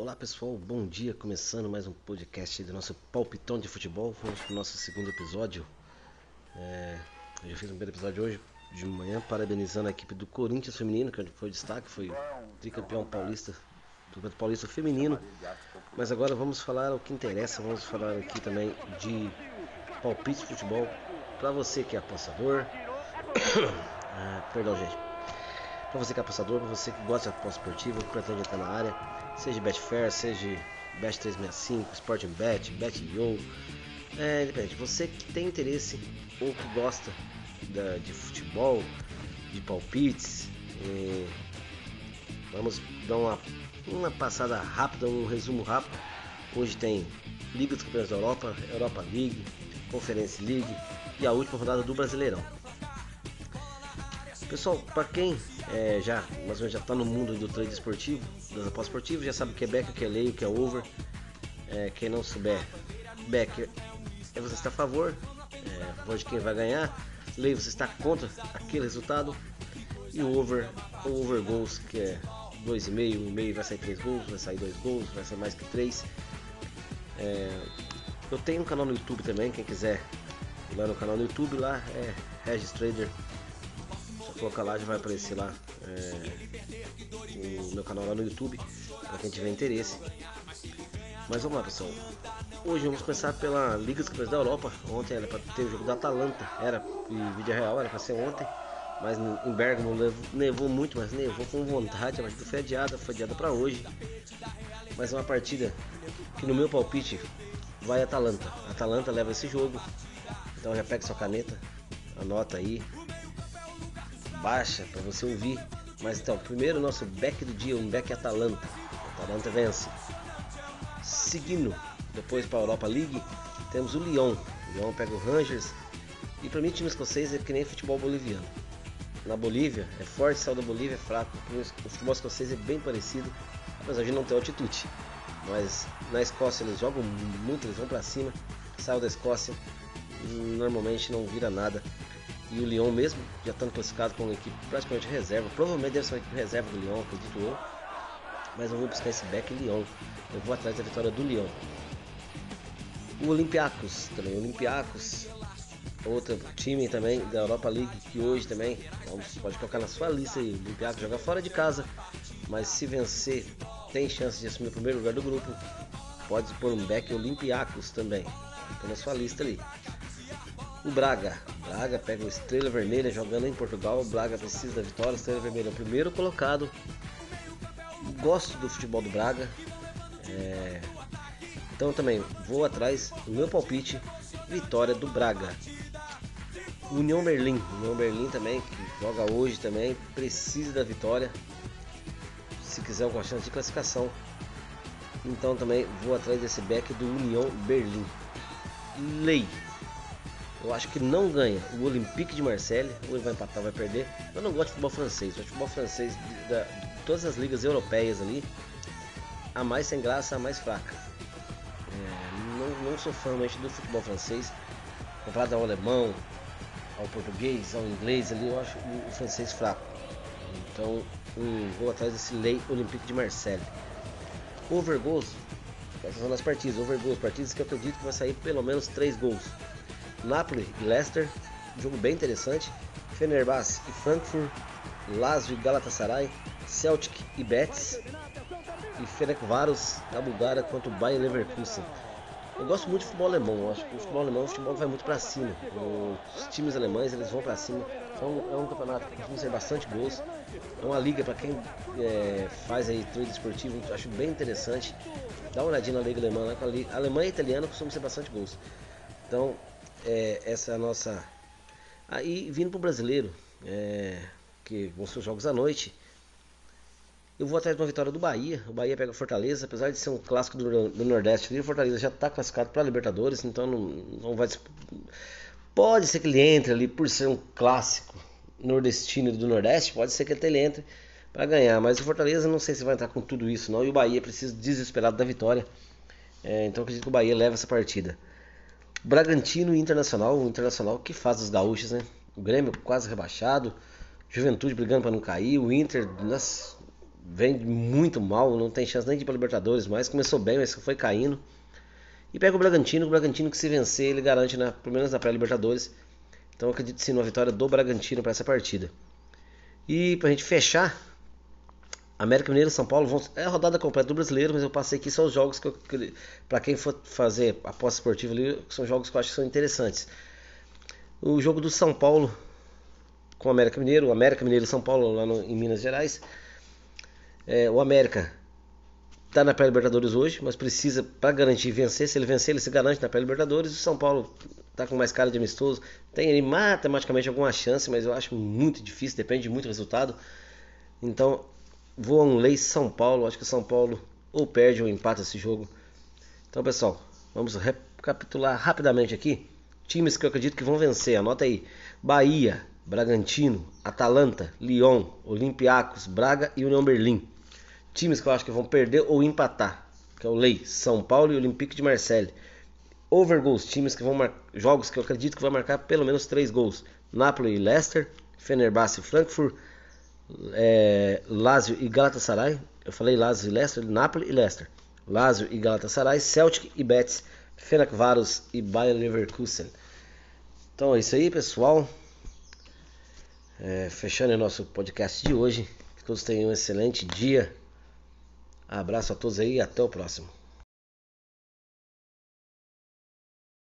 Olá pessoal, bom dia. Começando mais um podcast do nosso Palpitão de Futebol. Vamos para o nosso segundo episódio. É, eu já fiz um primeiro episódio hoje de manhã, parabenizando a equipe do Corinthians Feminino, que foi destaque, foi tricampeão paulista, do Paulista Feminino. Mas agora vamos falar o que interessa, vamos falar aqui também de palpite de futebol. Para você que é apostador, ah, perdão gente, para você que é apostador, para você que gosta de aposta esportiva, que pretende entrar na área, seja Betfair, seja Bet365, Sporting Bet, Bet.io, é independente. Você que tem interesse ou que gosta da, de futebol, de palpites, é, vamos dar uma, uma passada rápida, um resumo rápido. Hoje tem Liga dos Campeões da Europa, Europa League, Conference League e a última rodada do Brasileirão. Pessoal, para quem é, já mais ou já está no mundo do trade esportivo, das apostas esportivas, já sabe o que é back, o que é lay, o que é over. É, quem não souber, back é você está a favor, é, de quem vai ganhar. Lay você está contra aquele resultado. E o over, o over goals, que é 2,5, 1,5 vai sair 3 gols, vai sair 2 gols, vai sair mais que 3. É, eu tenho um canal no YouTube também, quem quiser ir lá no canal no YouTube, lá é Regis Trader colocar lá, já vai aparecer lá é, o meu canal lá no YouTube, para quem tiver interesse. Mas vamos lá pessoal, hoje vamos começar pela Liga dos Campeões da Europa. Ontem era para ter o jogo da Atalanta, era em vídeo real, era para ser ontem. Mas em Bergamo nevou muito, mas nevou com vontade. A partida foi adiada, foi adiada para hoje. Mas é uma partida que no meu palpite vai Atalanta. Atalanta leva esse jogo. Então já pega sua caneta, anota aí, baixa para você ouvir. Mas então, primeiro nosso back do dia, um back Atalanta. Atalanta vence. Seguindo, depois para a Europa League, temos o Lyon. O Lyon pega o Rangers. E para mim, time escocês é que nem futebol boliviano. Na Bolívia é forte, saiu da Bolívia é fraco. O futebol escocês é bem parecido, apesar de não ter altitude. Mas na Escócia eles jogam muito, eles vão para cima. Saiu da Escócia, normalmente não vira nada e o Lyon mesmo, já estando classificado com uma equipe praticamente reserva. Provavelmente deve ser uma equipe reserva do Lyon, acredito eu. Mas eu vou buscar esse back Lyon. Eu vou atrás da vitória do Lyon. O Olympiacos também, o Olympiacos, outro time também da Europa League que hoje também, pode colocar na sua lista aí. O Olympiacos joga fora de casa, mas se vencer, tem chance de assumir o primeiro lugar do grupo. Pode pôr um back Olympiacos também. Fica na sua lista ali. O Braga. Braga pega o Estrela Vermelha jogando em Portugal. O Braga precisa da vitória. Estrela Vermelha é o primeiro colocado. Gosto do futebol do Braga. É... Então também vou atrás do meu palpite. Vitória do Braga. União Berlim. União Berlim também, que joga hoje também. Precisa da vitória. Se quiser alguma chance de classificação. Então também vou atrás desse back do União Berlim. Lei. Eu acho que não ganha o Olympique de Marseille, ou ele vai empatar vai perder. Eu não gosto de futebol francês, eu de futebol francês de, de, todas as ligas europeias ali, a mais sem graça, a mais fraca. É, não, não, sou fã do futebol francês, comparado ao alemão, ao português, ao inglês ali, eu acho o, o francês fraco. Então vou atrás desse Lei Olympique de Marseille. Over goals, essas são as partidas, over goals, partidas que eu acredito que vai sair pelo menos 3 gols. Napoli e Leicester, jogo bem interessante. Fenerbahçe e Frankfurt, Lazio e Galatasaray, Celtic e Betis e Ferencváros da Bulgária contra o Bayern Leverkusen. Eu gosto muito de futebol alemão, acho que o futebol alemão o futebol vai muito para cima. Os times alemães eles vão para cima. Então é um campeonato que costuma ser bastante gols. É uma liga para quem é, faz aí trade esportivo, acho bem interessante. Dá uma olhadinha na liga alemã, né? a Alemanha e italiana costumam ser bastante gols. Então é, essa é a nossa. Aí vindo para o brasileiro, é, que vão ser os jogos à noite. Eu vou atrás de uma vitória do Bahia. O Bahia pega Fortaleza, apesar de ser um clássico do, do Nordeste. O Fortaleza já está classificado para Libertadores, então não, não vai. Pode ser que ele entre ali por ser um clássico nordestino do Nordeste. Pode ser que ele entre para ganhar, mas o Fortaleza não sei se vai entrar com tudo isso não. E o Bahia precisa desesperado da vitória. É, então acredito que o Bahia leva essa partida. Bragantino e Internacional, o Internacional que faz os gaúchos, né? O Grêmio quase rebaixado, Juventude brigando para não cair, o Inter nas, vem muito mal, não tem chance nem de ir para Libertadores, mas começou bem, mas foi caindo. E pega o Bragantino, o Bragantino que se vencer, ele garante, na, pelo menos na pré-Libertadores. Então acredito sim numa vitória do Bragantino para essa partida. E para a gente fechar, América Mineiro e São Paulo vão, é a rodada completa do brasileiro, mas eu passei aqui só os jogos que, que para quem for fazer aposta esportiva ali, são jogos que eu acho que são interessantes. O jogo do São Paulo com o América Mineiro, o América Mineiro e São Paulo lá no, em Minas Gerais. É, o América está na pré-Libertadores hoje, mas precisa para garantir vencer. Se ele vencer, ele se garante na pré-Libertadores. O São Paulo está com mais cara de amistoso, tem ali matematicamente alguma chance, mas eu acho muito difícil, depende muito do resultado. Então um lei São Paulo. Acho que São Paulo ou perde ou empata esse jogo. Então, pessoal, vamos recapitular rapidamente aqui. Times que eu acredito que vão vencer. Anota aí: Bahia, Bragantino, Atalanta, Lyon, Olympiacos, Braga e União Berlim. Times que eu acho que vão perder ou empatar. Que é o Lei, São Paulo e Olympique de Marseille. Over goals, times que vão marcar jogos que eu acredito que vão marcar pelo menos 3 gols. Napoli e Leicester, Fenerbahçe e Frankfurt, é, Lazio e Galatasaray. Eu falei Lazio e Leicester, Napoli e Leicester. Lazio e Galatasaray, Celtic e Betis, Fenerbahçe e Bayern Leverkusen. Então é isso aí, pessoal. É, fechando o nosso podcast de hoje. Que todos tenham um excelente dia. Abraço a todos aí e até o próximo.